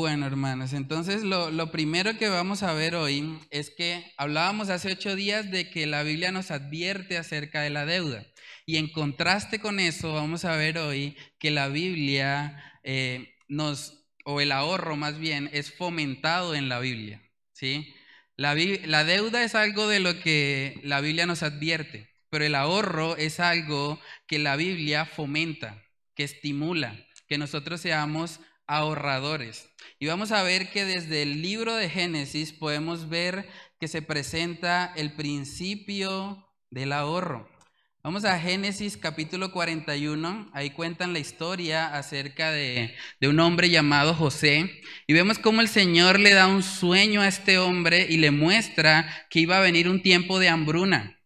Bueno, hermanos, entonces lo, primero que vamos a ver hoy es que hablábamos hace ocho días de que la Biblia nos advierte acerca de la deuda. Y en contraste con eso, vamos a ver hoy que la Biblia eh, nos, o el ahorro más bien, es fomentado en la Biblia. ¿sí? La, la deuda es algo de lo que la Biblia nos advierte, pero el ahorro es algo que la Biblia fomenta, que estimula, que nosotros seamos ahorradores. Y vamos a ver que desde el libro de Génesis podemos ver que se presenta el principio del ahorro. Vamos a Génesis capítulo 41, ahí cuentan la historia acerca de, de, un hombre llamado José y vemos cómo el Señor le da un sueño a este hombre y le muestra que iba a venir un tiempo de hambruna.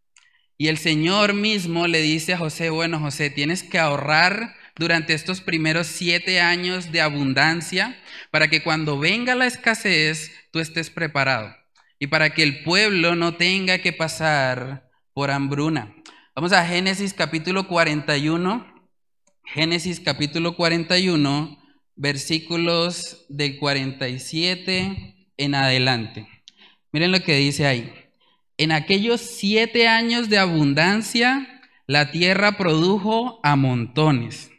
Y el Señor mismo le dice a José, bueno José, tienes que ahorrar durante estos primeros siete años de abundancia para que cuando venga la escasez tú estés preparado y para que el pueblo no tenga que pasar por hambruna. Vamos a Génesis capítulo 41. Génesis capítulo 41, versículos del 47 en adelante. Miren lo que dice ahí. En aquellos siete años de abundancia, la tierra produjo a montones.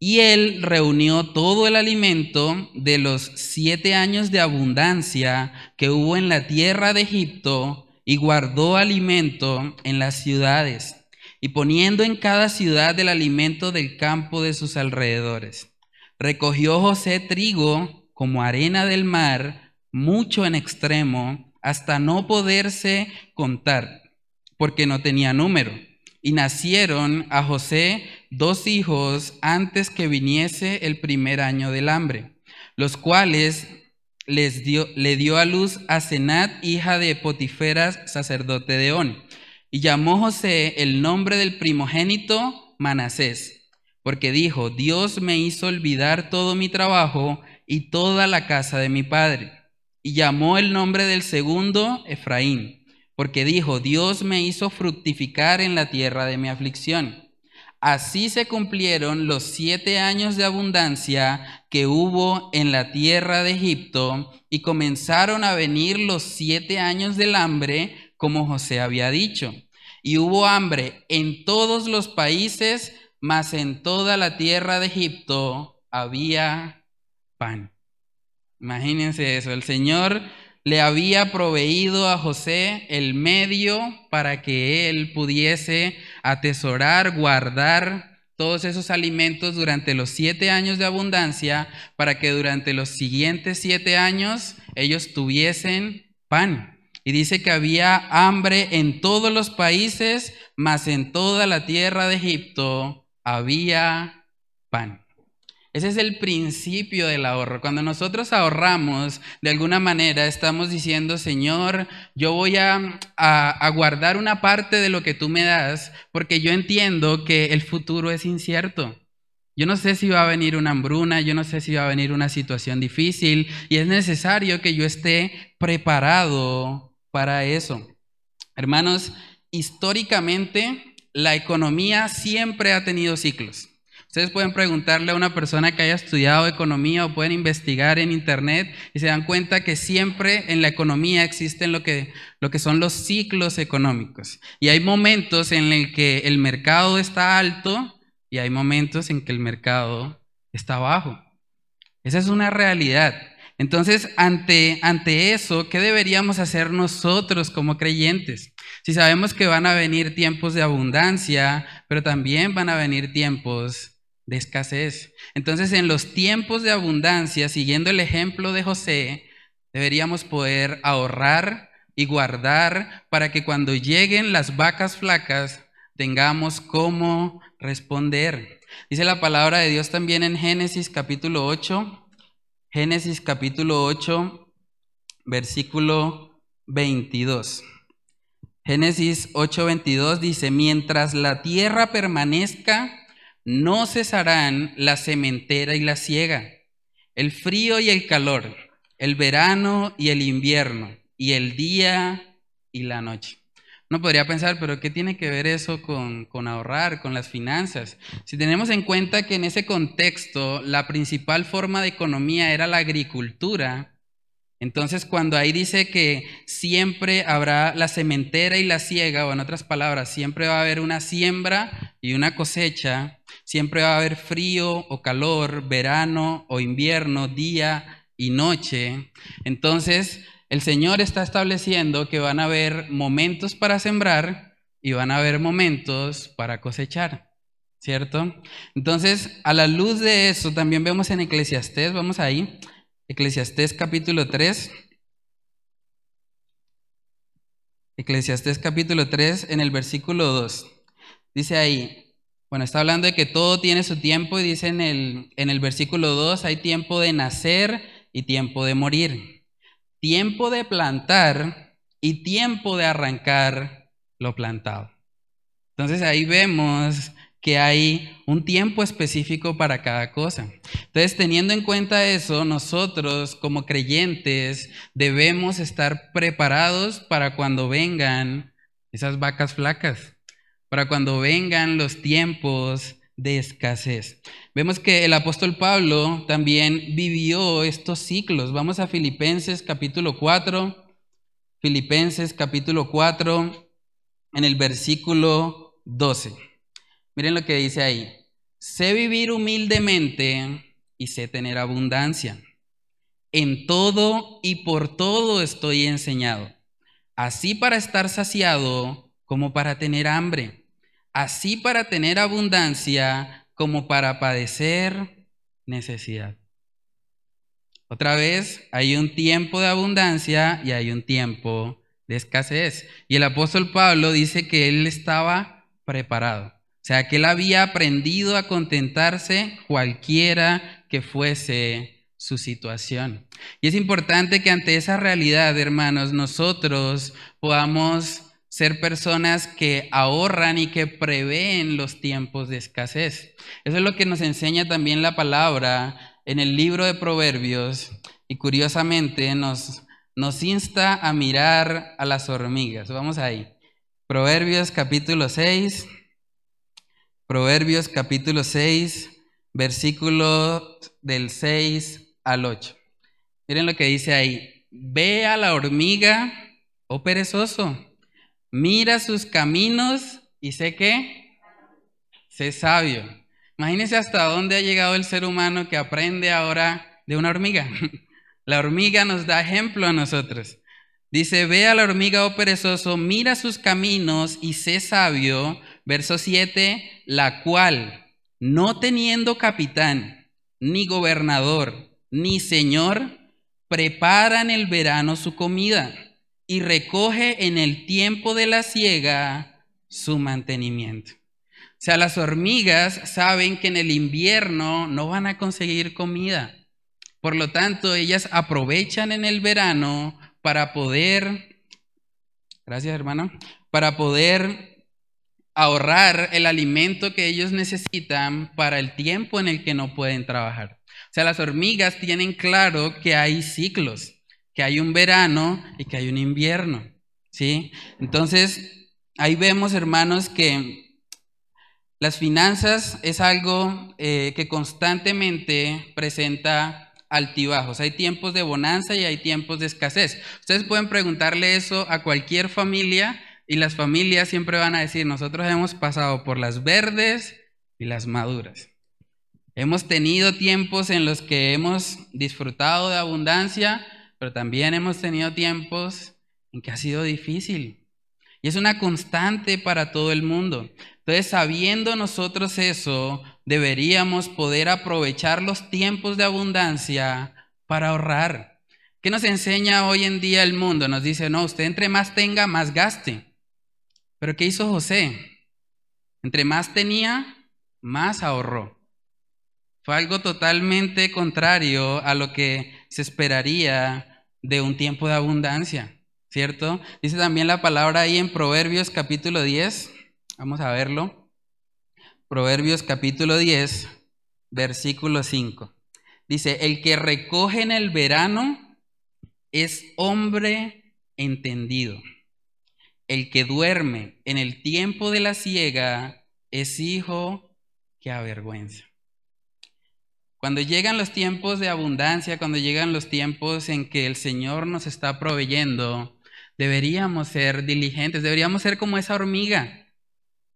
Y él reunió todo el alimento de los siete años de abundancia que hubo en la tierra de Egipto y guardó alimento en las ciudades, y poniendo en cada ciudad el alimento del campo de sus alrededores. Recogió José trigo como arena del mar, mucho en extremo, hasta no poderse contar, porque no tenía número y nacieron a José dos hijos antes que viniese el primer año del hambre, los cuales les dio, le dio a luz a Senat, hija de Potiferas, sacerdote de On. Y llamó José el nombre del primogénito Manasés, porque dijo, Dios me hizo olvidar todo mi trabajo y toda la casa de mi padre. Y llamó el nombre del segundo Efraín porque dijo, Dios me hizo fructificar en la tierra de mi aflicción. Así se cumplieron los siete años de abundancia que hubo en la tierra de Egipto y comenzaron a venir los siete años del hambre, como José había dicho. Y hubo hambre en todos los países, mas en toda la tierra de Egipto había pan. Imagínense eso, el Señor le había proveído a José el medio para que él pudiese atesorar, guardar todos esos alimentos durante los siete años de abundancia, para que durante los siguientes siete años ellos tuviesen pan. Y dice que había hambre en todos los países, mas en toda la tierra de Egipto había pan. Ese es el principio del ahorro. Cuando nosotros ahorramos, de alguna manera estamos diciendo, Señor, yo voy a, a, guardar una parte de lo que tú me das, porque yo entiendo que el futuro es incierto. Yo no sé si va a venir una hambruna, yo no sé si va a venir una situación difícil, y es necesario que yo esté preparado para eso. Hermanos, históricamente la economía siempre ha tenido ciclos. Ustedes pueden preguntarle a una persona que haya estudiado economía o pueden investigar en internet y se dan cuenta que siempre en la economía existen lo que, lo que son los ciclos económicos. Y hay momentos en el que el mercado está alto y hay momentos en que el mercado está bajo. Esa es una realidad. Entonces, ante, ante eso, ¿qué deberíamos hacer nosotros como creyentes? Si sabemos que van a venir tiempos de abundancia, pero también van a venir tiempos escasez. Entonces, en los tiempos de abundancia, siguiendo el ejemplo de José, deberíamos poder ahorrar y guardar para que cuando lleguen las vacas flacas tengamos cómo responder. Dice la palabra de Dios también en Génesis capítulo 8, Génesis capítulo 8, versículo 22. Génesis 8, 22 dice, mientras la tierra permanezca, no cesarán la sementera y la siega, el frío y el calor, el verano y el invierno, y el día y la noche. Uno podría pensar, pero ¿qué tiene que ver eso con, con, ahorrar, con las finanzas? Si tenemos en cuenta que en ese contexto la principal forma de economía era la agricultura, entonces cuando ahí dice que siempre habrá la cementera y la siega, o en otras palabras, siempre va a haber una siembra y una cosecha, siempre va a haber frío o calor, verano o invierno, día y noche, entonces el Señor está estableciendo que van a haber momentos para sembrar y van a haber momentos para cosechar, ¿cierto? Entonces, a la luz de eso, también vemos en Eclesiastés, vamos ahí, Eclesiastés capítulo 3. Eclesiastés capítulo 3 en el versículo 2. Dice ahí, bueno, está hablando de que todo tiene su tiempo y dice en el, en el versículo 2, hay tiempo de nacer y tiempo de morir tiempo de plantar y tiempo de arrancar lo plantado. Entonces ahí vemos que hay un tiempo específico para cada cosa. Entonces, teniendo en cuenta eso, nosotros como creyentes debemos estar preparados para cuando vengan esas vacas flacas, para cuando vengan los tiempos de escasez. Vemos que el apóstol Pablo también vivió estos ciclos. Vamos a Filipenses capítulo 4. Filipenses capítulo 4 en el versículo 12. Miren lo que dice ahí. Sé vivir humildemente y sé tener abundancia. En todo y por todo estoy enseñado, así para estar saciado como para tener hambre así para tener abundancia como para padecer necesidad. Otra vez, hay un tiempo de abundancia y hay un tiempo de escasez. Y el apóstol Pablo dice que él estaba preparado. O sea, que él había aprendido a contentarse cualquiera que fuese su situación. Y es importante que ante esa realidad, hermanos, nosotros podamos ser personas que ahorran y que prevén los tiempos de escasez. Eso es lo que nos enseña también la palabra en el libro de Proverbios y curiosamente nos, nos insta a mirar a las hormigas. Vamos ahí. Proverbios capítulo 6. Proverbios capítulo 6, versículo del 6 al 8. Miren lo que dice ahí. Ve a la hormiga, oh perezoso mira sus caminos y sé que sé sabio. Imagínense hasta dónde ha llegado el ser humano que aprende ahora de una hormiga. La hormiga nos da ejemplo a nosotros. Dice, ve a la hormiga, oh perezoso, mira sus caminos y sé sabio. Verso 7, la cual, no teniendo capitán, ni gobernador, ni señor, prepara en el verano su comida y recoge en el tiempo de la siega su mantenimiento. O sea, las hormigas saben que en el invierno no van a conseguir comida. Por lo tanto, ellas aprovechan en el verano para poder, gracias hermano, para poder ahorrar el alimento que ellos necesitan para el tiempo en el que no pueden trabajar. O sea, las hormigas tienen claro que hay ciclos que hay un verano y que hay un invierno, ¿sí? Entonces, ahí vemos, hermanos, que las finanzas es algo eh, que constantemente presenta altibajos. Hay tiempos de bonanza y hay tiempos de escasez. Ustedes pueden preguntarle eso a cualquier familia y las familias siempre van a decir, nosotros hemos pasado por las verdes y las maduras. Hemos tenido tiempos en los que hemos disfrutado de abundancia, pero también hemos tenido tiempos en que ha sido difícil. Y es una constante para todo el mundo. Entonces, sabiendo nosotros eso, deberíamos poder aprovechar los tiempos de abundancia para ahorrar. ¿Qué nos enseña hoy en día el mundo? Nos dice, no, usted entre más tenga, más gaste. Pero ¿qué hizo José? Entre más tenía, más ahorró. Fue algo totalmente contrario a lo que se esperaría de un tiempo de abundancia, ¿cierto? Dice también la palabra ahí en Proverbios capítulo 10, vamos a verlo. Proverbios capítulo 10, versículo 5. Dice, el que recoge en el verano es hombre entendido. El que duerme en el tiempo de la ciega es hijo que avergüenza. Cuando llegan los tiempos de abundancia, cuando llegan los tiempos en que el Señor nos está proveyendo, deberíamos ser diligentes, deberíamos ser como esa hormiga,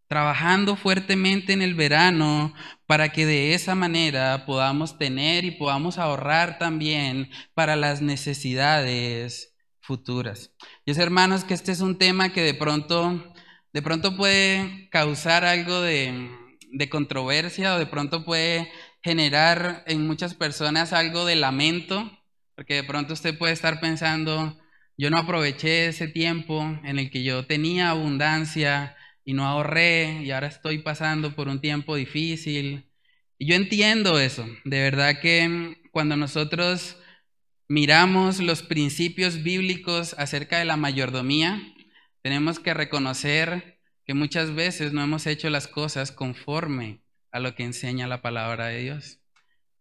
trabajando fuertemente en el verano para que de esa manera podamos tener y podamos ahorrar también para las necesidades futuras. Yo sé, hermanos, que este es un tema que de pronto, de pronto puede causar algo de, de controversia o de pronto puede generar en muchas personas algo de lamento, porque de pronto usted puede estar pensando, yo no aproveché ese tiempo en el que yo tenía abundancia y no ahorré y ahora estoy pasando por un tiempo difícil. Y yo entiendo eso, de verdad que cuando nosotros miramos los principios bíblicos acerca de la mayordomía, tenemos que reconocer que muchas veces no hemos hecho las cosas conforme a lo que enseña la palabra de Dios.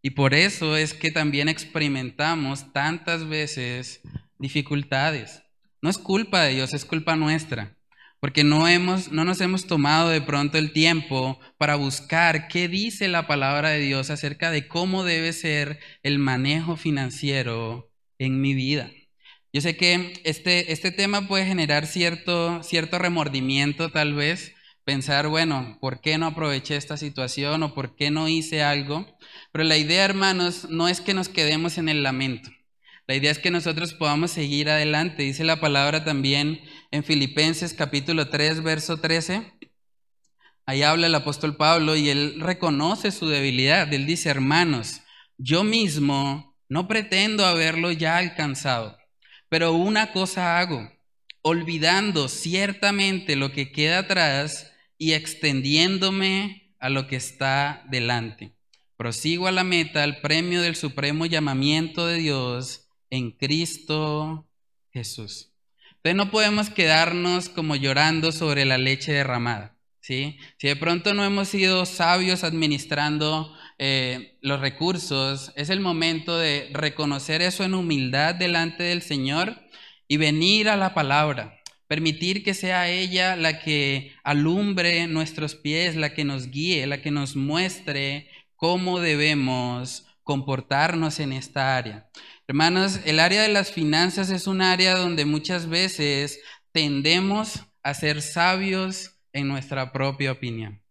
Y por eso es que también experimentamos tantas veces dificultades. No es culpa de Dios, es culpa nuestra, porque no, hemos, no nos hemos tomado de pronto el tiempo para buscar qué dice la palabra de Dios acerca de cómo debe ser el manejo financiero en mi vida. Yo sé que este, este tema puede generar cierto, cierto remordimiento tal vez, pensar, bueno, ¿por qué no aproveché esta situación o por qué no hice algo? Pero la idea, hermanos, no es que nos quedemos en el lamento. La idea es que nosotros podamos seguir adelante. Dice la palabra también en Filipenses capítulo 3, verso 13. Ahí habla el apóstol Pablo y él reconoce su debilidad. Él dice, hermanos, yo mismo no pretendo haberlo ya alcanzado, pero una cosa hago, olvidando ciertamente lo que queda atrás y extendiéndome a lo que está delante. Prosigo a la meta, al premio del supremo llamamiento de Dios en Cristo Jesús. Entonces no podemos quedarnos como llorando sobre la leche derramada. ¿sí? Si de pronto no hemos sido sabios administrando eh, los recursos, es el momento de reconocer eso en humildad delante del Señor y venir a la palabra. Permitir que sea ella la que alumbre nuestros pies, la que nos guíe, la que nos muestre cómo debemos comportarnos en esta área. Hermanos, el área de las finanzas es un área donde muchas veces tendemos a ser sabios en nuestra propia opinión.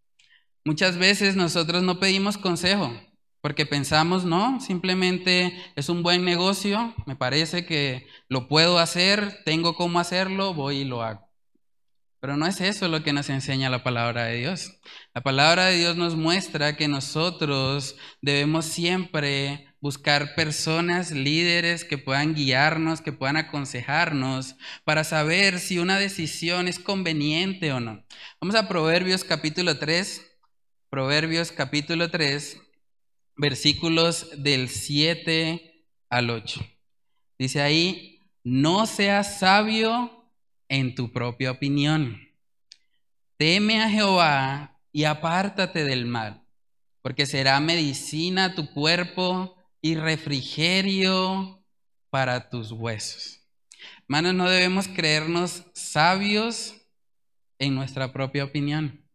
Muchas veces nosotros no pedimos consejo, porque pensamos, no, simplemente es un buen negocio, me parece que lo puedo hacer, tengo cómo hacerlo, voy y lo hago. Pero no es eso lo que nos enseña la palabra de Dios. La palabra de Dios nos muestra que nosotros debemos siempre buscar personas, líderes que puedan guiarnos, que puedan aconsejarnos para saber si una decisión es conveniente o no. Vamos a Proverbios capítulo 3. Proverbios capítulo 3, versículos del 7 al 8. Dice ahí, no seas sabio en tu propia opinión. Teme a Jehová y apártate del mal, porque será medicina tu cuerpo y refrigerio para tus huesos. Hermanos, no debemos creernos sabios en nuestra propia opinión.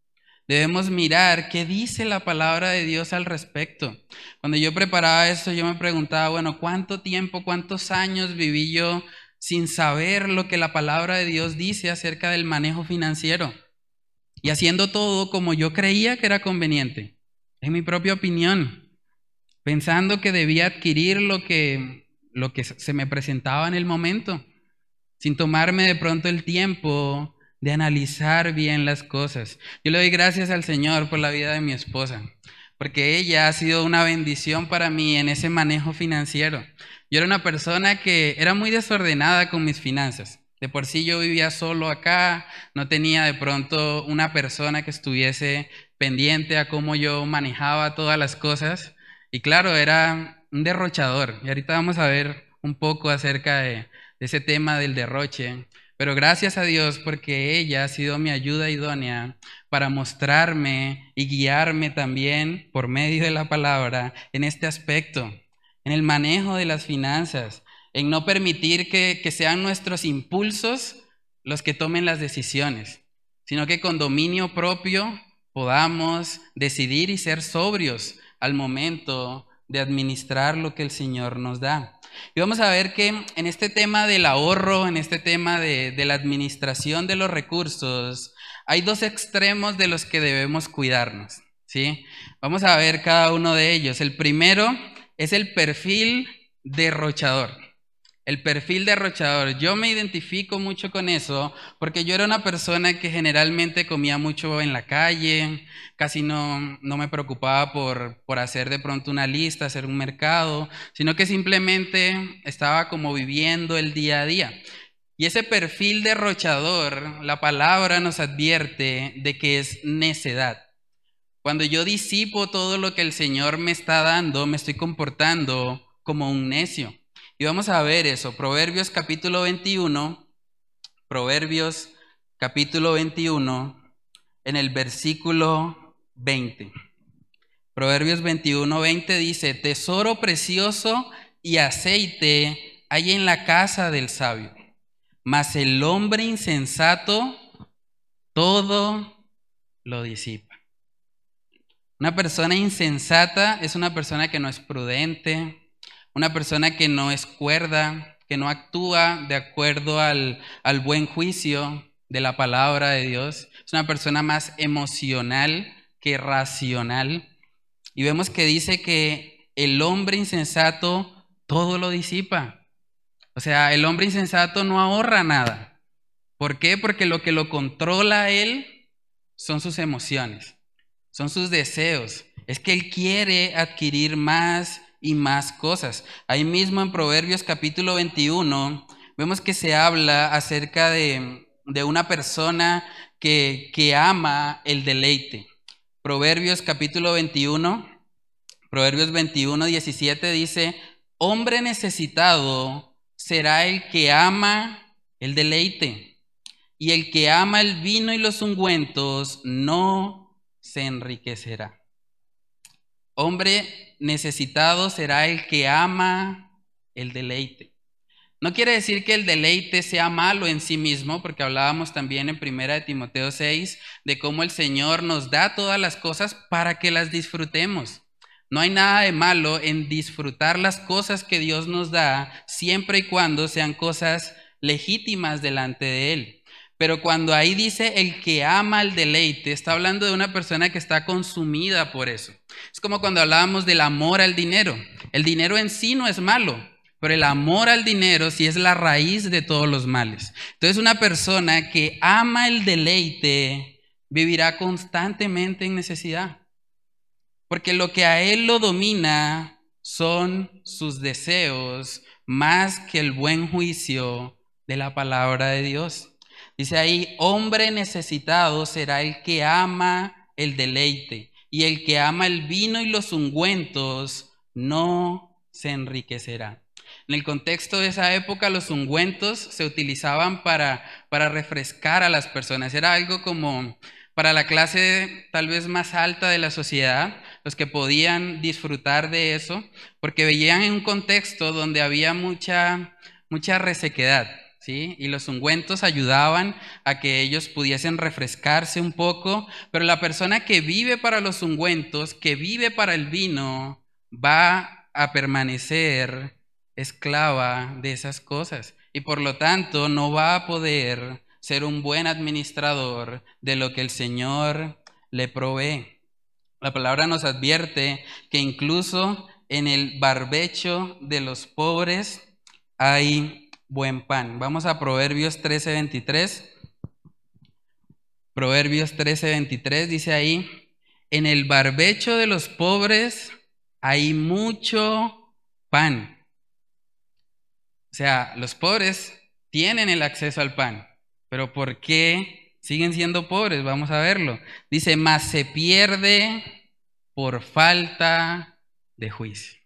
Debemos mirar qué dice la palabra de Dios al respecto. Cuando yo preparaba esto, yo me preguntaba, bueno, ¿cuánto tiempo, cuántos años viví yo sin saber lo que la palabra de Dios dice acerca del manejo financiero? Y haciendo todo como yo creía que era conveniente, en mi propia opinión, pensando que debía adquirir lo que, lo que se me presentaba en el momento, sin tomarme de pronto el tiempo de analizar bien las cosas. Yo le doy gracias al Señor por la vida de mi esposa, porque ella ha sido una bendición para mí en ese manejo financiero. Yo era una persona que era muy desordenada con mis finanzas. De por sí yo vivía solo acá, no tenía de pronto una persona que estuviese pendiente a cómo yo manejaba todas las cosas. Y claro, era un derrochador. Y ahorita vamos a ver un poco acerca de, ese tema del derroche. Pero gracias a Dios porque ella ha sido mi ayuda idónea para mostrarme y guiarme también por medio de la palabra en este aspecto, en el manejo de las finanzas. en no permitir que sean nuestros impulsos los que tomen las decisiones, sino que con dominio propio podamos decidir y ser sobrios al momento de administrar lo que el Señor nos da. Y vamos a ver que en este tema del ahorro, en este tema de, de la administración de los recursos, hay dos extremos de los que debemos cuidarnos. ¿sí? Vamos a ver cada uno de ellos. El primero es el perfil derrochador. El perfil derrochador. Yo me identifico mucho con eso porque yo era una persona que generalmente comía mucho en la calle, casi no, no me preocupaba por, por hacer de pronto una lista, hacer un mercado, sino que simplemente estaba como viviendo el día a día. Y ese perfil derrochador, la palabra nos advierte de que es necedad. Cuando yo disipo todo lo que el Señor me está dando, me estoy comportando como un necio. Y vamos a ver eso. Proverbios capítulo 21. Proverbios capítulo 21 en el versículo 20. Proverbios 21, 20 dice, tesoro precioso y aceite hay en la casa del sabio mas el hombre insensato todo lo disipa. Una persona insensata es una persona que no es prudente, una persona que no es cuerda, que no actúa de acuerdo al, al buen juicio de la palabra de Dios. Es una persona más emocional que racional. Y vemos que dice que el hombre insensato todo lo disipa. O sea, el hombre insensato no ahorra nada. ¿Por qué? Porque lo que lo controla a él son sus emociones, son sus deseos. Es que él quiere adquirir más y más cosas. Ahí mismo en Proverbios capítulo 21 vemos que se habla acerca de, de una persona que, que ama el deleite. Proverbios capítulo 21, Proverbios 21, 17 dice, hombre necesitado será el que ama el deleite. Y el que ama el vino y los ungüentos no se enriquecerá. Hombre necesitado será el que ama el deleite. No quiere decir que el deleite sea malo en sí mismo, porque hablábamos también en primera de Timoteo 6 de cómo el Señor nos da todas las cosas para que las disfrutemos. No hay nada de malo en disfrutar las cosas que Dios nos da siempre y cuando sean cosas legítimas delante de Él. Pero cuando ahí dice el que ama el deleite, está hablando de una persona que está consumida por eso. Es como cuando hablábamos del amor al dinero. El dinero en sí no es malo, pero el amor al dinero sí es la raíz de todos los males. Entonces una persona que ama el deleite vivirá constantemente en necesidad. Porque lo que a él lo domina son sus deseos más que el buen juicio de la palabra de Dios. Dice ahí, hombre necesitado será el que ama el deleite, y el que ama el vino y los ungüentos no se enriquecerá. En el contexto de esa época, los ungüentos se utilizaban para, para refrescar a las personas. Era algo como para la clase tal vez más alta de la sociedad, los que podían disfrutar de eso, porque veían en un contexto donde había mucha, mucha resequedad. ¿Sí? Y los ungüentos ayudaban a que ellos pudiesen refrescarse un poco, pero la persona que vive para los ungüentos, que vive para el vino, va a permanecer esclava de esas cosas y por lo tanto no va a poder ser un buen administrador de lo que el Señor le provee. La palabra nos advierte que incluso en el barbecho de los pobres hay buen pan. Vamos a Proverbios 13:23. Proverbios 13:23 dice ahí, en el barbecho de los pobres hay mucho pan. O sea, los pobres tienen el acceso al pan, pero ¿por qué siguen siendo pobres, vamos a verlo. Dice, más se pierde por falta de juicio.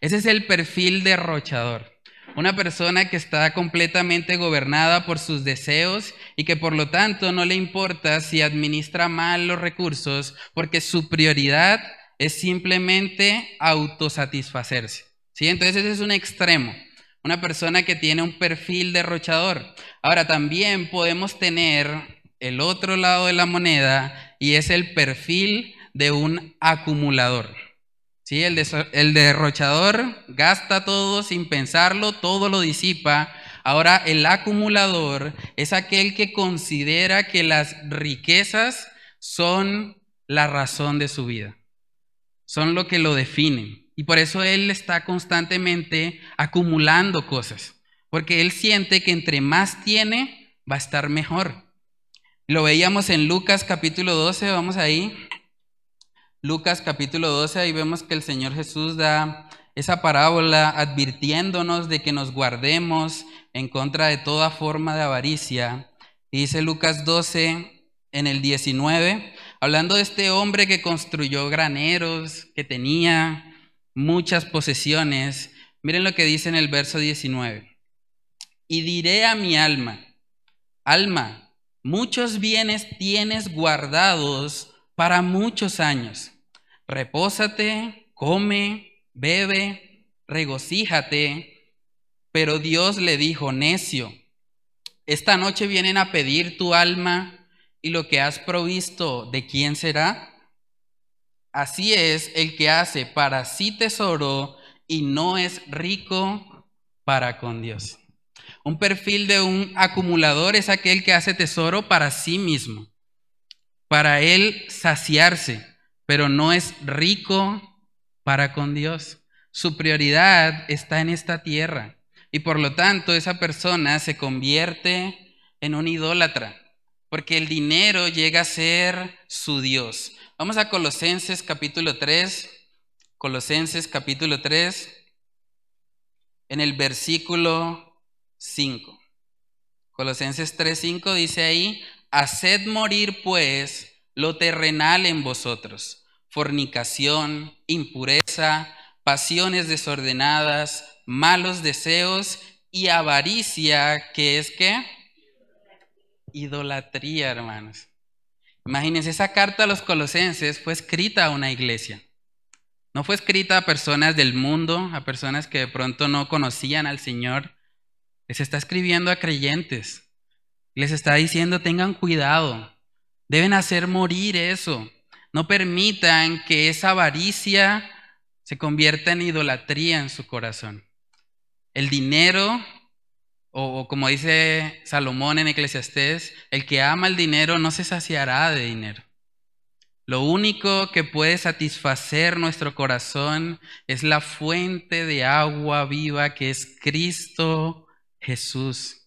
Ese es el perfil derrochador. Una persona que está completamente gobernada por sus deseos y que por lo tanto no le importa si administra mal los recursos porque su prioridad es simplemente autosatisfacerse. ¿Sí? Entonces ese es un extremo. una persona que tiene un perfil derrochador. Ahora también podemos tener el otro lado de la moneda y es el perfil de un acumulador. ¿Sí? El, el derrochador gasta todo sin pensarlo, todo lo disipa. Ahora el acumulador es aquel que considera que las riquezas son la razón de su vida, son lo que lo definen. Y por eso él está constantemente acumulando cosas, porque él siente que entre más tiene, va a estar mejor. Lo veíamos en Lucas capítulo 12, vamos ahí. Lucas capítulo 12, ahí vemos que el Señor Jesús da esa parábola advirtiéndonos de que nos guardemos en contra de toda forma de avaricia. dice Lucas 12 en el 19, hablando de este hombre que construyó graneros, que tenía muchas posesiones. Miren lo que dice en el verso 19. Y diré a mi alma, alma, muchos bienes tienes guardados para muchos años. Repósate, come, bebe, regocíjate. Pero Dios le dijo, necio, esta noche vienen a pedir tu alma y lo que has provisto, ¿de quién será? Así es el que hace para sí tesoro y no es rico para con Dios. Un perfil de un acumulador es aquel que hace tesoro para sí mismo, para él saciarse, pero no es rico para con Dios. Su prioridad está en esta tierra y por lo tanto esa persona se convierte en un idólatra, porque el dinero llega a ser su Dios. Vamos a Colosenses capítulo 3, Colosenses capítulo 3, en el versículo 5. Colosenses 3, 5 dice ahí, haced morir pues lo terrenal en vosotros, fornicación, impureza, pasiones desordenadas, malos deseos y avaricia, que es que idolatría, hermanos. Imagínense, esa carta a los colosenses fue escrita a una iglesia. No fue escrita a personas del mundo, a personas que de pronto no conocían al Señor. Les está escribiendo a creyentes. Les está diciendo, tengan cuidado. Deben hacer morir eso. No permitan que esa avaricia se convierta en idolatría en su corazón. El dinero o, como dice Salomón en Eclesiastés, el que ama el dinero no se saciará de dinero. Lo único que puede satisfacer nuestro corazón es la fuente de agua viva que es Cristo Jesús.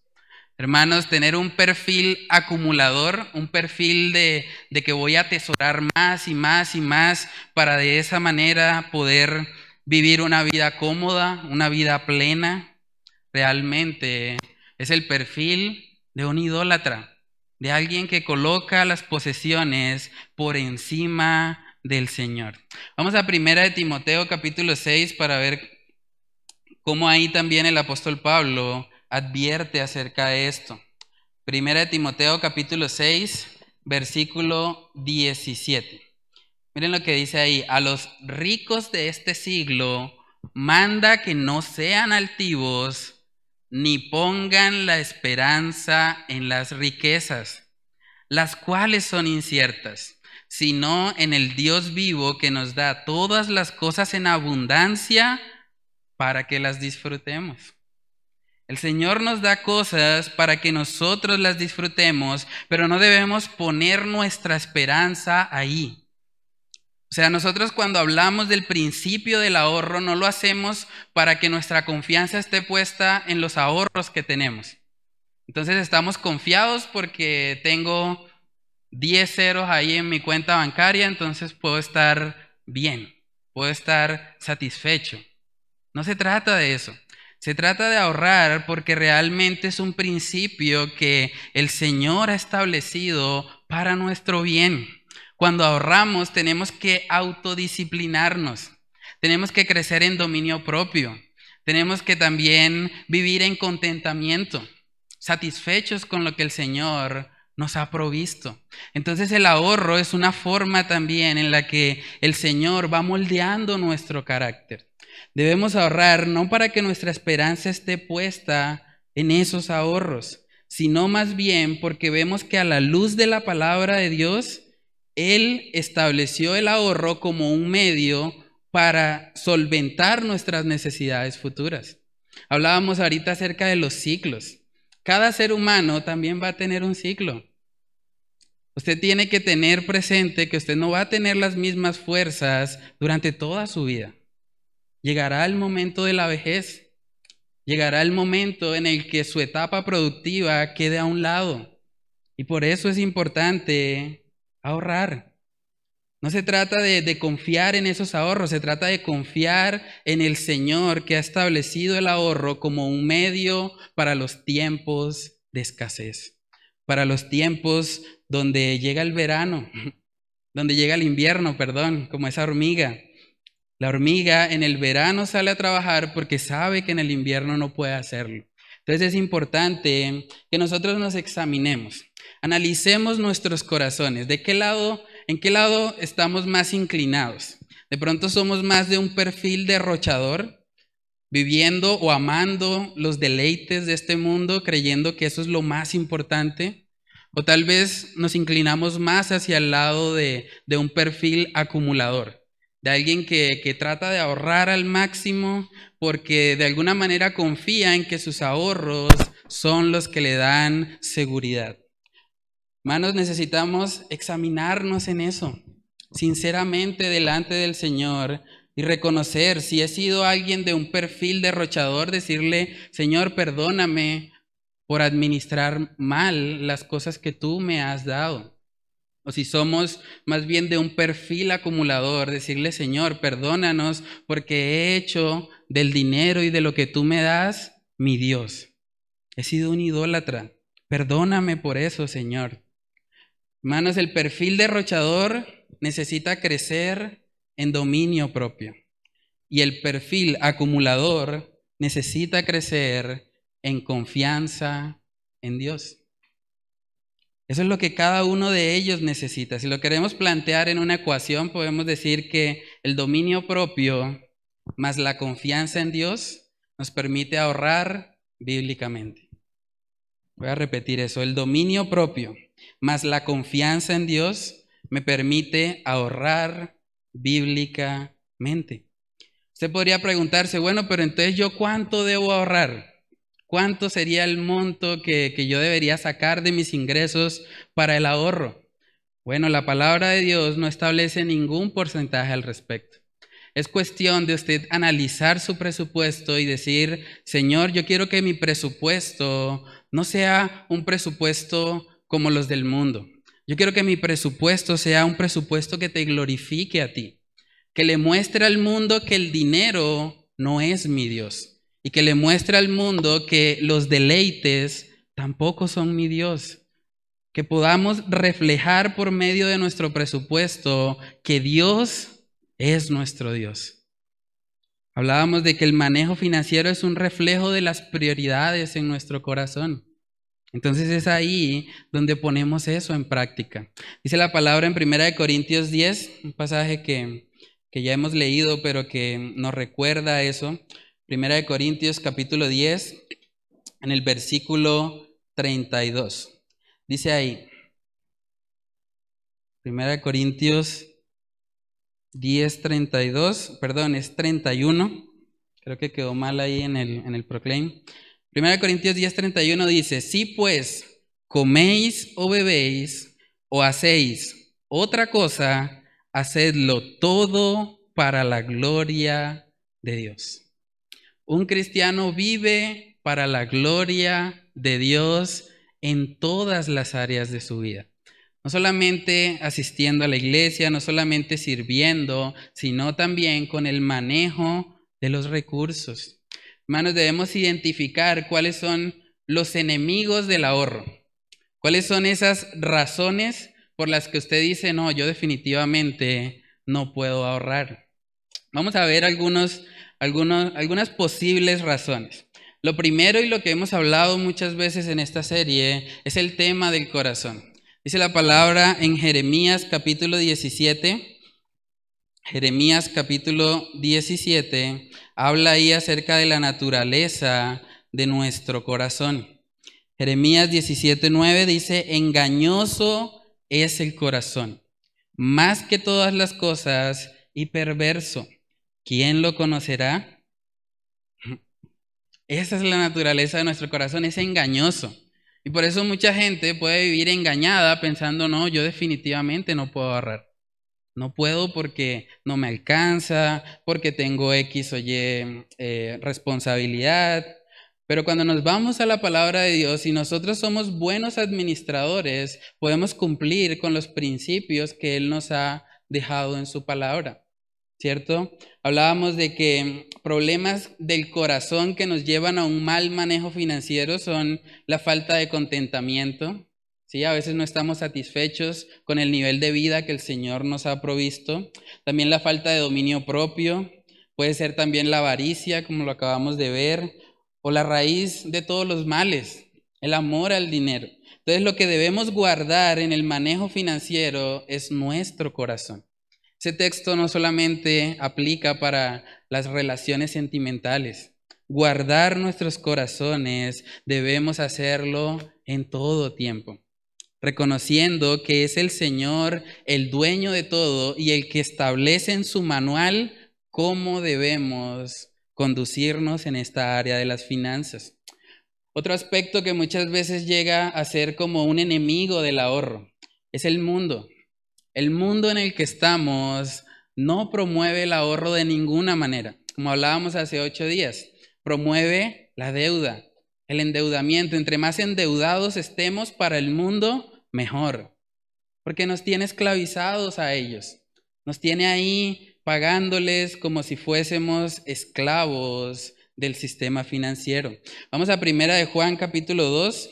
Hermanos, tener un perfil acumulador, un perfil de, de, que voy a atesorar más y más y más para de esa manera poder vivir una vida cómoda, una vida plena, realmente es el perfil de un idólatra, de alguien que coloca las posesiones por encima del Señor. Vamos a primera de Timoteo capítulo 6 para ver cómo ahí también el apóstol Pablo advierte acerca de esto. Primera de Timoteo capítulo 6, versículo 17. Miren lo que dice ahí, a los ricos de este siglo manda que no sean altivos, ni pongan la esperanza en las riquezas, las cuales son inciertas, sino en el Dios vivo que nos da todas las cosas en abundancia para que las disfrutemos. El Señor nos da cosas para que nosotros las disfrutemos, pero no debemos poner nuestra esperanza ahí. O sea, nosotros cuando hablamos del principio del ahorro no lo hacemos para que nuestra confianza esté puesta en los ahorros que tenemos. Entonces estamos confiados porque tengo 10 ceros ahí en mi cuenta bancaria, entonces puedo estar bien, puedo estar satisfecho. No se trata de eso. Se trata de ahorrar porque realmente es un principio que el Señor ha establecido para nuestro bien. Cuando ahorramos tenemos que autodisciplinarnos, tenemos que crecer en dominio propio, tenemos que también vivir en contentamiento, satisfechos con lo que el Señor nos ha provisto. Entonces el ahorro es una forma también en la que el Señor va moldeando nuestro carácter. Debemos ahorrar no para que nuestra esperanza esté puesta en esos ahorros, sino más bien porque vemos que a la luz de la palabra de Dios, Él estableció el ahorro como un medio para solventar nuestras necesidades futuras. Hablábamos ahorita acerca de los ciclos. Cada ser humano también va a tener un ciclo. Usted tiene que tener presente que usted no va a tener las mismas fuerzas durante toda su vida. Llegará el momento de la vejez. Llegará el momento en el que su etapa productiva quede a un lado. Y por eso es importante ahorrar. No se trata de, confiar en esos ahorros, se trata de confiar en el Señor que ha establecido el ahorro como un medio para los tiempos de escasez, para los tiempos donde llega el verano, donde llega el invierno, perdón, como esa hormiga. La hormiga en el verano sale a trabajar porque sabe que en el invierno no puede hacerlo. Entonces es importante que nosotros nos examinemos, analicemos nuestros corazones, de qué lado ¿En qué lado estamos más inclinados? De pronto somos más de un perfil derrochador, viviendo o amando los deleites de este mundo, creyendo que eso es lo más importante. O tal vez nos inclinamos más hacia el lado de, un perfil acumulador, de alguien que, que trata de ahorrar al máximo porque de alguna manera confía en que sus ahorros son los que le dan seguridad. Hermanos, necesitamos examinarnos en eso, sinceramente delante del Señor y reconocer si he sido alguien de un perfil derrochador, decirle, Señor, perdóname por administrar mal las cosas que tú me has dado. O si somos más bien de un perfil acumulador, decirle, Señor, perdónanos porque he hecho del dinero y de lo que tú me das mi Dios. He sido un idólatra. Perdóname por eso, Señor. Hermanos, el perfil derrochador necesita crecer en dominio propio y el perfil acumulador necesita crecer en confianza en Dios. Eso es lo que cada uno de ellos necesita. Si lo queremos plantear en una ecuación, podemos decir que el dominio propio más la confianza en Dios nos permite ahorrar bíblicamente. Voy a repetir eso, el dominio propio más la confianza en Dios me permite ahorrar bíblicamente. Usted podría preguntarse, bueno, pero entonces yo cuánto debo ahorrar? ¿Cuánto sería el monto que, que yo debería sacar de mis ingresos para el ahorro? Bueno, la palabra de Dios no establece ningún porcentaje al respecto. Es cuestión de usted analizar su presupuesto y decir, Señor, yo quiero que mi presupuesto no sea un presupuesto como los del mundo. Yo quiero que mi presupuesto sea un presupuesto que te glorifique a ti, que le muestre al mundo que el dinero no es mi Dios y que le muestre al mundo que los deleites tampoco son mi Dios. Que podamos reflejar por medio de nuestro presupuesto que Dios es nuestro Dios. Hablábamos de que el manejo financiero es un reflejo de las prioridades en nuestro corazón. Entonces es ahí donde ponemos eso en práctica. Dice la palabra en 1 Corintios 10, un pasaje que, que ya hemos leído, pero que nos recuerda eso. 1 Corintios capítulo 10, en el versículo 32. Dice ahí, 1 Corintios 10, 32, perdón, es 31. Creo que quedó mal ahí en el, en el proclaim. 1 Corintios 10:31 dice, si pues coméis o bebéis o hacéis otra cosa, hacedlo todo para la gloria de Dios. Un cristiano vive para la gloria de Dios en todas las áreas de su vida. No solamente asistiendo a la iglesia, no solamente sirviendo, sino también con el manejo de los recursos. Hermanos, debemos identificar cuáles son los enemigos del ahorro. ¿Cuáles son esas razones por las que usted dice, no, yo definitivamente no puedo ahorrar? Vamos a ver algunos, algunas posibles razones. Lo primero y lo que hemos hablado muchas veces en esta serie es el tema del corazón. Dice la palabra en Jeremías capítulo 17, Jeremías capítulo 17 habla ahí acerca de la naturaleza de nuestro corazón. Jeremías 17:9 dice, engañoso es el corazón, más que todas las cosas, y perverso. ¿Quién lo conocerá? Esa es la naturaleza de nuestro corazón, es engañoso. Y por eso mucha gente puede vivir engañada pensando, no, yo definitivamente no puedo ahorrar. No puedo porque no me alcanza, porque tengo X o Y eh, responsabilidad. Pero cuando nos vamos a la palabra de Dios y nosotros somos buenos administradores, podemos cumplir con los principios que Él nos ha dejado en su palabra. ¿Cierto? Hablábamos de que problemas del corazón que nos llevan a un mal manejo financiero son la falta de contentamiento, ¿sí? A veces no estamos satisfechos con el nivel de vida que el Señor nos ha provisto. También la falta de dominio propio, puede ser también la avaricia, como lo acabamos de ver, o la raíz de todos los males, el amor al dinero. Entonces lo que debemos guardar en el manejo financiero es nuestro corazón. Ese texto no solamente aplica para las relaciones sentimentales. Guardar nuestros corazones debemos hacerlo en todo tiempo, reconociendo que es el Señor el dueño de todo y el que establece en su manual cómo debemos conducirnos en esta área de las finanzas. Otro aspecto que muchas veces llega a ser como un enemigo del ahorro es el mundo. El mundo en el que estamos no promueve el ahorro de ninguna manera. Como hablábamos hace ocho días, promueve la deuda, el endeudamiento. Entre más endeudados estemos para el mundo, mejor. Porque nos tiene esclavizados a ellos. Nos tiene ahí pagándoles como si fuésemos esclavos del sistema financiero. Vamos a Primera de Juan capítulo 2.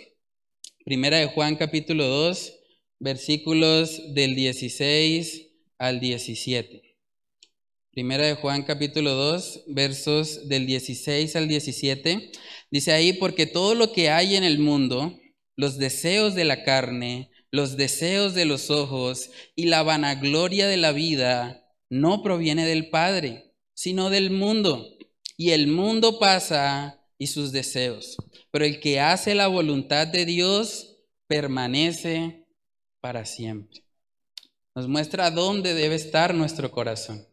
Primera de Juan capítulo 2 versículos del 16 al 17. Primera de Juan capítulo 2, versos del 16 al 17. Dice ahí, porque todo lo que hay en el mundo, los deseos de la carne, los deseos de los ojos y la vanagloria de la vida, no proviene del Padre, sino del mundo. Y el mundo pasa y sus deseos. Pero el que hace la voluntad de Dios permanece para siempre. Nos muestra dónde debe estar nuestro corazón.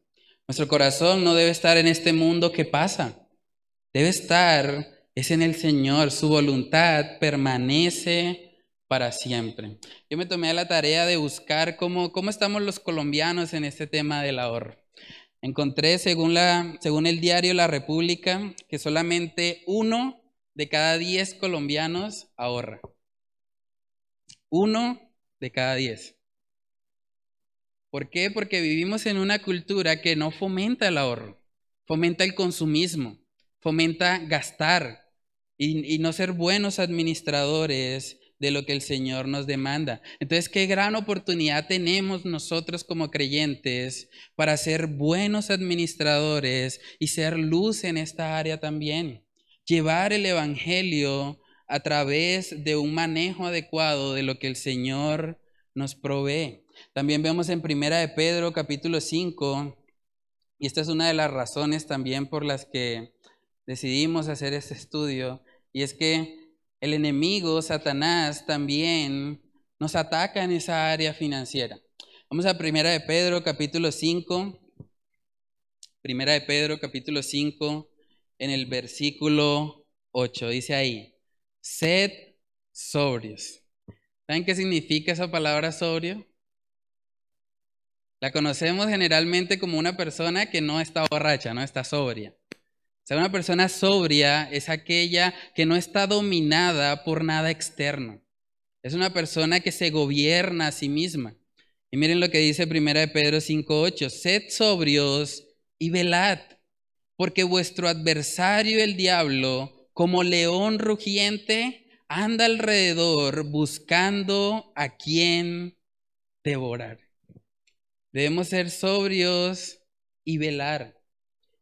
Nuestro corazón no debe estar en este mundo que pasa. Debe estar, es en el Señor. Su voluntad permanece para siempre. Yo me tomé la tarea de buscar cómo, cómo estamos los colombianos en este tema del ahorro. Encontré, según, la, según el diario La República, que solamente uno de cada diez colombianos ahorra. Uno de cada diez. ¿Por qué? Porque vivimos en una cultura que no fomenta el ahorro, fomenta el consumismo, fomenta gastar y, y no ser buenos administradores de lo que el Señor nos demanda. Entonces, qué gran oportunidad tenemos nosotros como creyentes para ser buenos administradores y ser luz en esta área también. Llevar el Evangelio a través de un manejo adecuado de lo que el Señor nos provee. También vemos en Primera de Pedro capítulo 5, y esta es una de las razones también por las que decidimos hacer este estudio, y es que el enemigo, Satanás, también nos ataca en esa área financiera. Vamos a Primera de Pedro capítulo 5, Primera de Pedro capítulo 5, en el versículo 8, dice ahí, Sed sobrios. ¿Saben qué significa esa palabra sobrio? La conocemos generalmente como una persona que no está borracha, no está sobria. O sea, una persona sobria es aquella que no está dominada por nada externo. Es una persona que se gobierna a sí misma. Y miren lo que dice 1 de Pedro 5:8, sed sobrios y velad, porque vuestro adversario el diablo como león rugiente, anda alrededor buscando a quien devorar. Debemos ser sobrios y velar.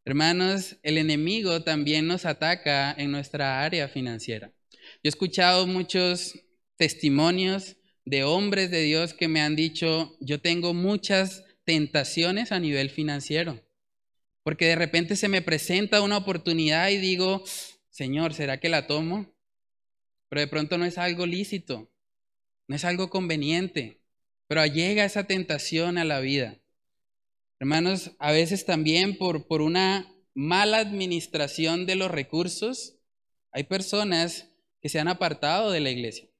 Hermanos, el enemigo también nos ataca en nuestra área financiera. Yo he escuchado muchos testimonios de hombres de Dios que me han dicho, yo tengo muchas tentaciones a nivel financiero. Porque de repente se me presenta una oportunidad y digo, Señor, ¿será que la tomo? Pero de pronto no es algo lícito, no es algo conveniente, pero llega esa tentación a la vida. Hermanos, a veces también por, por una mala administración de los recursos, hay personas que se han apartado de la iglesia.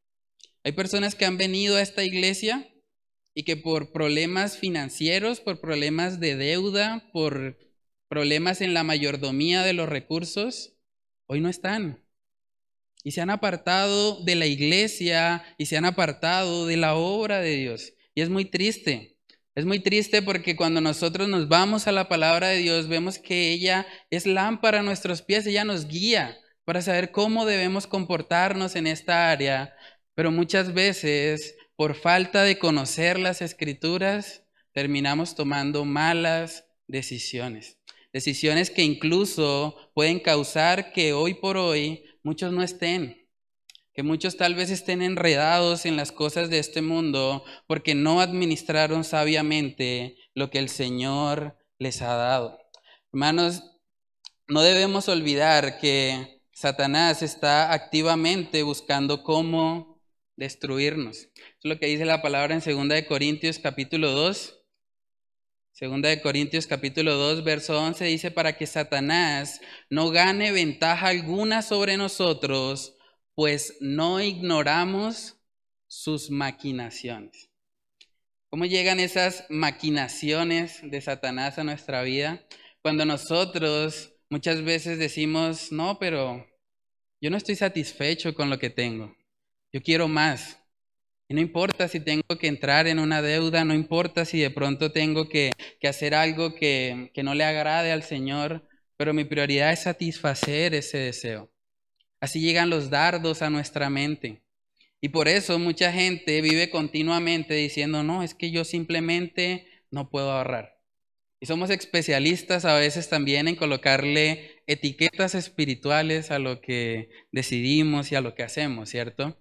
Hay personas que han venido a esta iglesia y que por problemas financieros, por problemas de deuda, por problemas en la mayordomía de los recursos, hoy no están. Y se han apartado de la iglesia y se han apartado de la obra de Dios. Y es muy triste. Es muy triste porque cuando nosotros nos vamos a la palabra de Dios, vemos que ella es lámpara a nuestros pies, ella nos guía para saber cómo debemos comportarnos en esta área. Pero muchas veces, por falta de conocer las escrituras, terminamos tomando malas decisiones. Decisiones que incluso pueden causar que hoy por hoy muchos no estén, que muchos tal vez estén enredados en las cosas de este mundo porque no administraron sabiamente lo que el Señor les ha dado. Hermanos, no debemos olvidar que Satanás está activamente buscando cómo destruirnos. es lo que dice la palabra en 2 de Corintios capítulo 2. Segunda de Corintios capítulo 2, verso 11 dice, para que Satanás no gane ventaja alguna sobre nosotros, pues no ignoramos sus maquinaciones. ¿Cómo llegan esas maquinaciones de Satanás a nuestra vida? Cuando nosotros muchas veces decimos, no, pero yo no estoy satisfecho con lo que tengo, yo quiero más. Y no importa si tengo que entrar en una deuda, no importa si de pronto tengo que, hacer algo que no le agrade al Señor, pero mi prioridad es satisfacer ese deseo. Así llegan los dardos a nuestra mente. Y por eso mucha gente vive continuamente diciendo, no, es que yo simplemente no puedo ahorrar. Y somos especialistas a veces también en colocarle etiquetas espirituales a lo que decidimos y a lo que hacemos, ¿cierto?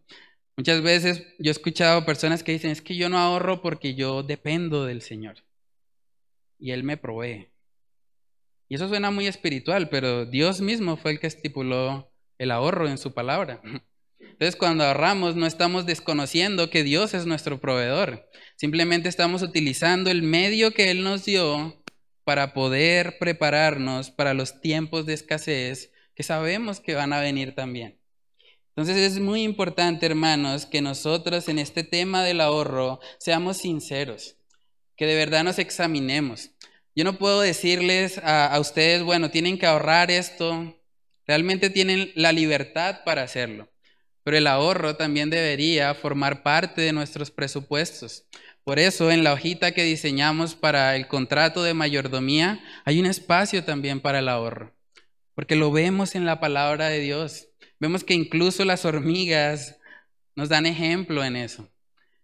Muchas veces yo he escuchado personas que dicen, es que yo no ahorro porque yo dependo del Señor. Y Él me provee. Y eso suena muy espiritual, pero Dios mismo fue el que estipuló el ahorro en su palabra. Entonces, cuando ahorramos, no estamos desconociendo que Dios es nuestro proveedor. Simplemente estamos utilizando el medio que Él nos dio para poder prepararnos para los tiempos de escasez que sabemos que van a venir también. Entonces es muy importante, hermanos, que nosotros en este tema del ahorro seamos sinceros, que de verdad nos examinemos. Yo no puedo decirles a, a ustedes, bueno, tienen que ahorrar esto, Realmente tienen la libertad para hacerlo. Pero el ahorro también debería formar parte de nuestros presupuestos. Por eso en la hojita que diseñamos para el contrato de mayordomía hay un espacio también para el ahorro. Porque lo vemos en la palabra de Dios. Vemos que incluso las hormigas nos dan ejemplo en eso.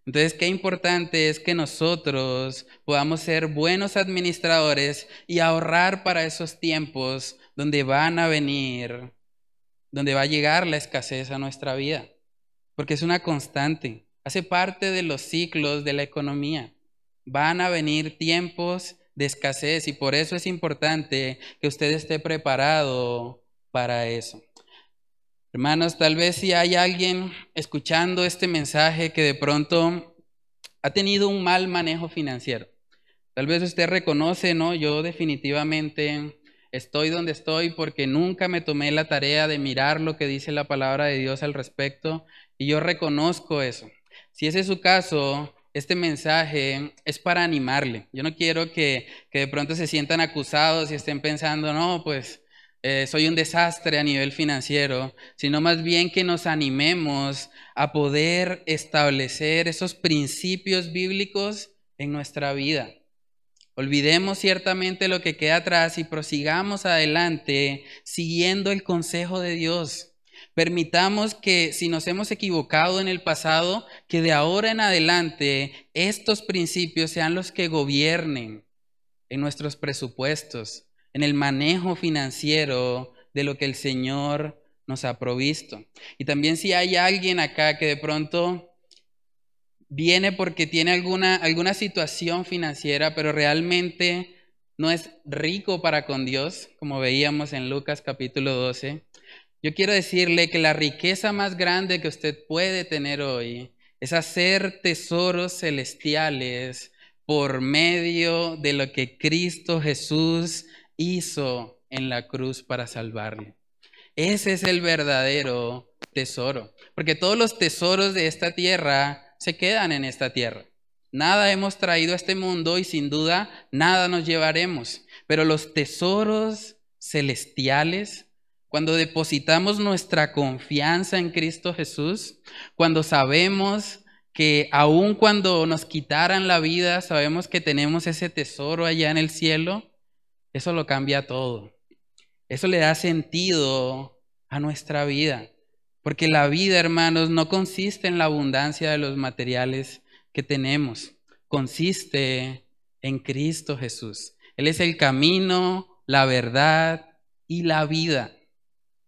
Entonces, qué importante es que nosotros podamos ser buenos administradores y ahorrar para esos tiempos donde van a venir, donde va a llegar la escasez a nuestra vida, porque es una constante, hace parte de los ciclos de la economía. Van a venir tiempos de escasez y por eso es importante que usted esté preparado para eso. Hermanos, tal vez si hay alguien escuchando este mensaje que de pronto ha tenido un mal manejo financiero. Tal vez usted reconoce, ¿no? Yo definitivamente Estoy donde estoy porque nunca me tomé la tarea de mirar lo que dice la palabra de Dios al respecto y yo reconozco eso. Si ese es su caso, este mensaje es para animarle. Yo no quiero que, de pronto se sientan acusados y estén pensando, no, pues eh, soy un desastre a nivel financiero, sino más bien que nos animemos a poder establecer esos principios bíblicos en nuestra vida. Olvidemos ciertamente lo que queda atrás y prosigamos adelante siguiendo el consejo de Dios. Permitamos que si nos hemos equivocado en el pasado, que de ahora en adelante estos principios sean los que gobiernen en nuestros presupuestos, en el manejo financiero de lo que el Señor nos ha provisto. Y también si hay alguien acá que de pronto viene porque tiene alguna, alguna situación financiera, pero realmente no es rico para con Dios, como veíamos en Lucas capítulo 12, yo quiero decirle que la riqueza más grande que usted puede tener hoy es hacer tesoros celestiales por medio de lo que Cristo Jesús hizo en la cruz para salvarle. Ese es el verdadero tesoro, porque todos los tesoros de esta tierra se quedan en esta tierra. Nada hemos traído a este mundo y sin duda nada nos llevaremos, pero los tesoros celestiales cuando depositamos nuestra confianza en Cristo Jesús, cuando sabemos que aun cuando nos quitaran la vida, sabemos que tenemos ese tesoro allá en el cielo, eso lo cambia todo. Eso le da sentido a nuestra vida. Porque la vida, hermanos, no consiste en la abundancia de los materiales que tenemos, consiste en Cristo Jesús. Él es el camino, la verdad y la vida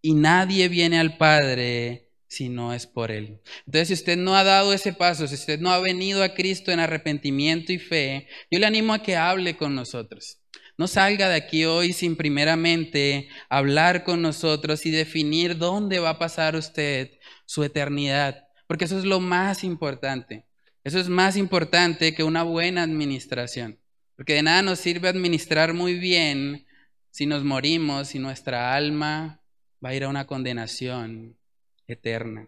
y nadie viene al Padre si no es por Él. Entonces, si usted no ha dado ese paso, si usted no ha venido a Cristo en arrepentimiento y fe, yo le animo a que hable con nosotros. No salga de aquí hoy sin primeramente hablar con nosotros y definir dónde va a pasar usted su eternidad, porque eso es lo más importante. Eso es más importante que una buena administración, porque de nada nos sirve administrar muy bien si nos morimos, si nuestra alma va a ir a una condenación eterna.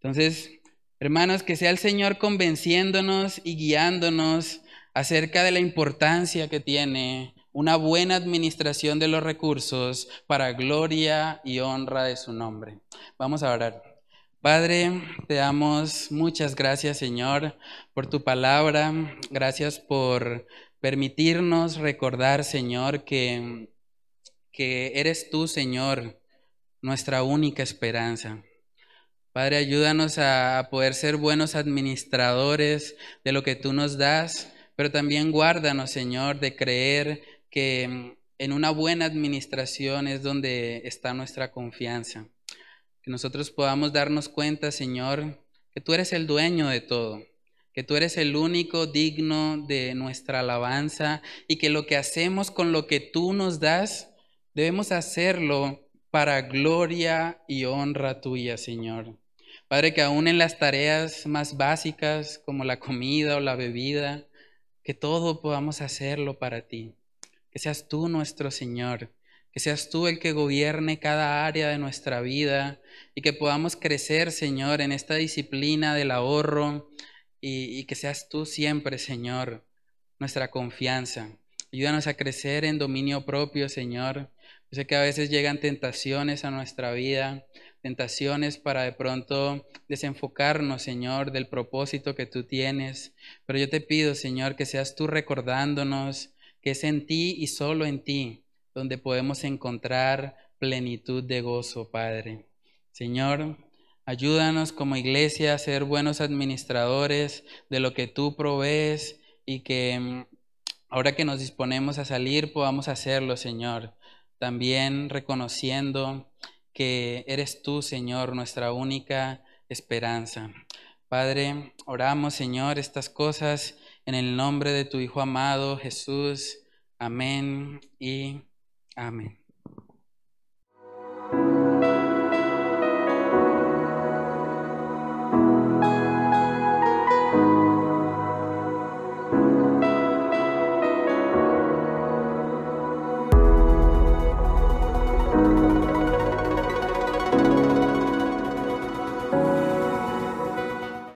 Entonces, hermanos, que sea el Señor convenciéndonos y guiándonos acerca de la importancia que tiene una buena administración de los recursos para gloria y honra de su nombre. Vamos a orar. Padre, te damos muchas gracias, Señor, por tu palabra. Gracias por permitirnos recordar, Señor, que, que eres tú, Señor, nuestra única esperanza. Padre, ayúdanos a poder ser buenos administradores de lo que tú nos das, pero también guárdanos, Señor, de creer que en una buena administración es donde está nuestra confianza. Que nosotros podamos darnos cuenta, Señor, que tú eres el dueño de todo, que tú eres el único digno de nuestra alabanza y que lo que hacemos con lo que tú nos das, debemos hacerlo para gloria y honra tuya, Señor. Padre, que aún en las tareas más básicas como la comida o la bebida, que todo podamos hacerlo para ti. Que seas tú nuestro Señor, que seas tú el que gobierne cada área de nuestra vida y que podamos crecer, Señor, en esta disciplina del ahorro y, que seas tú siempre, Señor, nuestra confianza. Ayúdanos a crecer en dominio propio, Señor yo sé que a veces llegan tentaciones a nuestra vida, tentaciones para de pronto desenfocarnos, Señor, del propósito que tú tienes. Pero yo te pido, Señor, que seas tú recordándonos que es en ti y solo en ti donde podemos encontrar plenitud de gozo, Padre. Señor, ayúdanos como iglesia a ser buenos administradores de lo que tú provees y que mm, ahora que nos disponemos a salir podamos hacerlo, Señor también reconociendo que eres tú, Señor, nuestra única esperanza. Padre, oramos, Señor, estas cosas en el nombre de tu Hijo amado, Jesús. Amén y amén.